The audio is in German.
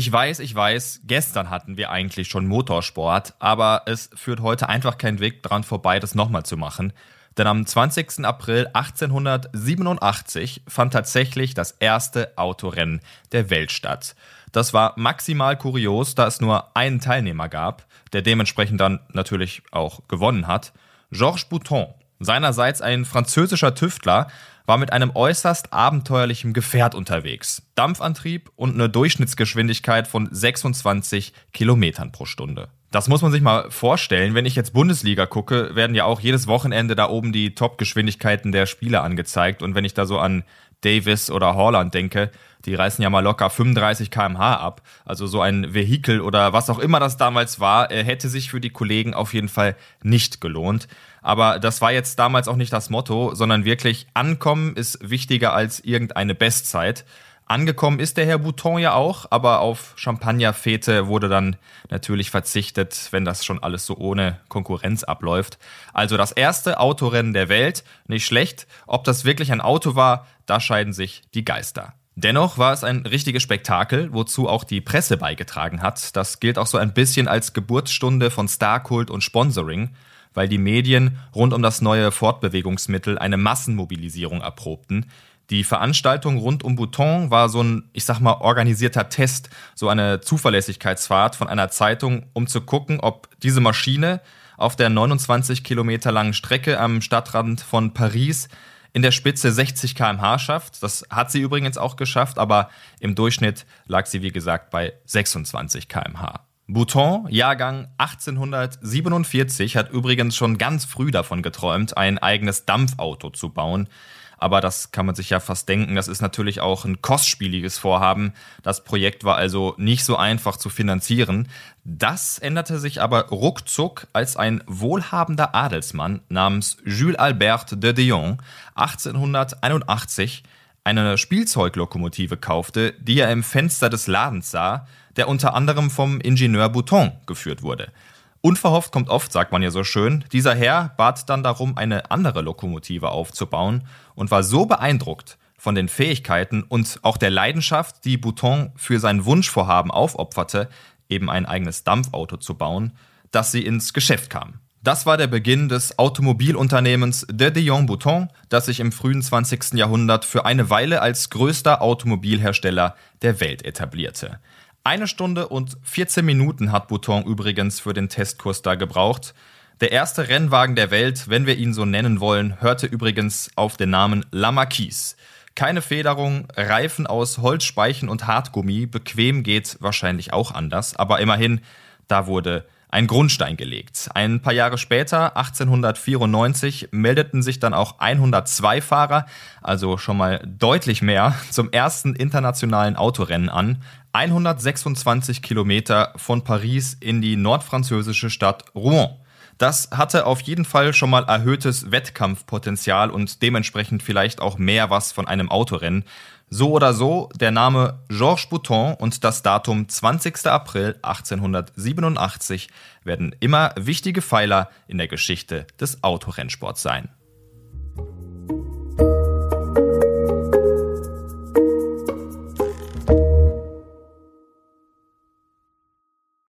Ich weiß, ich weiß, gestern hatten wir eigentlich schon Motorsport, aber es führt heute einfach kein Weg dran vorbei, das nochmal zu machen. Denn am 20. April 1887 fand tatsächlich das erste Autorennen der Welt statt. Das war maximal kurios, da es nur einen Teilnehmer gab, der dementsprechend dann natürlich auch gewonnen hat. Georges Bouton, seinerseits ein französischer Tüftler, war mit einem äußerst abenteuerlichen Gefährt unterwegs. Dampfantrieb und eine Durchschnittsgeschwindigkeit von 26 Kilometern pro Stunde. Das muss man sich mal vorstellen. Wenn ich jetzt Bundesliga gucke, werden ja auch jedes Wochenende da oben die Top-Geschwindigkeiten der Spieler angezeigt. Und wenn ich da so an Davis oder Holland denke, die reißen ja mal locker 35 km/h ab. Also so ein Vehikel oder was auch immer das damals war, äh, hätte sich für die Kollegen auf jeden Fall nicht gelohnt. Aber das war jetzt damals auch nicht das Motto, sondern wirklich ankommen ist wichtiger als irgendeine Bestzeit. Angekommen ist der Herr Bouton ja auch, aber auf Champagnerfete wurde dann natürlich verzichtet, wenn das schon alles so ohne Konkurrenz abläuft. Also das erste Autorennen der Welt, nicht schlecht. Ob das wirklich ein Auto war, da scheiden sich die Geister. Dennoch war es ein richtiges Spektakel, wozu auch die Presse beigetragen hat. Das gilt auch so ein bisschen als Geburtsstunde von Starkult und Sponsoring weil die Medien rund um das neue Fortbewegungsmittel eine Massenmobilisierung erprobten. Die Veranstaltung rund um Bouton war so ein, ich sag mal, organisierter Test, so eine Zuverlässigkeitsfahrt von einer Zeitung, um zu gucken, ob diese Maschine auf der 29 Kilometer langen Strecke am Stadtrand von Paris in der Spitze 60 km/h schafft. Das hat sie übrigens auch geschafft, aber im Durchschnitt lag sie, wie gesagt, bei 26 km/h. Bouton, Jahrgang 1847, hat übrigens schon ganz früh davon geträumt, ein eigenes Dampfauto zu bauen. Aber das kann man sich ja fast denken. Das ist natürlich auch ein kostspieliges Vorhaben. Das Projekt war also nicht so einfach zu finanzieren. Das änderte sich aber ruckzuck, als ein wohlhabender Adelsmann namens Jules Albert de Dion 1881 eine Spielzeuglokomotive kaufte, die er im Fenster des Ladens sah, der unter anderem vom Ingenieur Bouton geführt wurde. Unverhofft kommt oft, sagt man ja so schön. Dieser Herr bat dann darum, eine andere Lokomotive aufzubauen und war so beeindruckt von den Fähigkeiten und auch der Leidenschaft, die Bouton für sein Wunschvorhaben aufopferte, eben ein eigenes Dampfauto zu bauen, dass sie ins Geschäft kam. Das war der Beginn des Automobilunternehmens De Dion Bouton, das sich im frühen 20. Jahrhundert für eine Weile als größter Automobilhersteller der Welt etablierte. Eine Stunde und 14 Minuten hat Bouton übrigens für den Testkurs da gebraucht. Der erste Rennwagen der Welt, wenn wir ihn so nennen wollen, hörte übrigens auf den Namen La Marquise. Keine Federung, Reifen aus Holzspeichen und Hartgummi, bequem geht wahrscheinlich auch anders, aber immerhin, da wurde ein Grundstein gelegt. Ein paar Jahre später, 1894, meldeten sich dann auch 102 Fahrer, also schon mal deutlich mehr, zum ersten internationalen Autorennen an. 126 Kilometer von Paris in die nordfranzösische Stadt Rouen. Das hatte auf jeden Fall schon mal erhöhtes Wettkampfpotenzial und dementsprechend vielleicht auch mehr was von einem Autorennen. So oder so, der Name Georges Bouton und das Datum 20. April 1887 werden immer wichtige Pfeiler in der Geschichte des Autorennsports sein.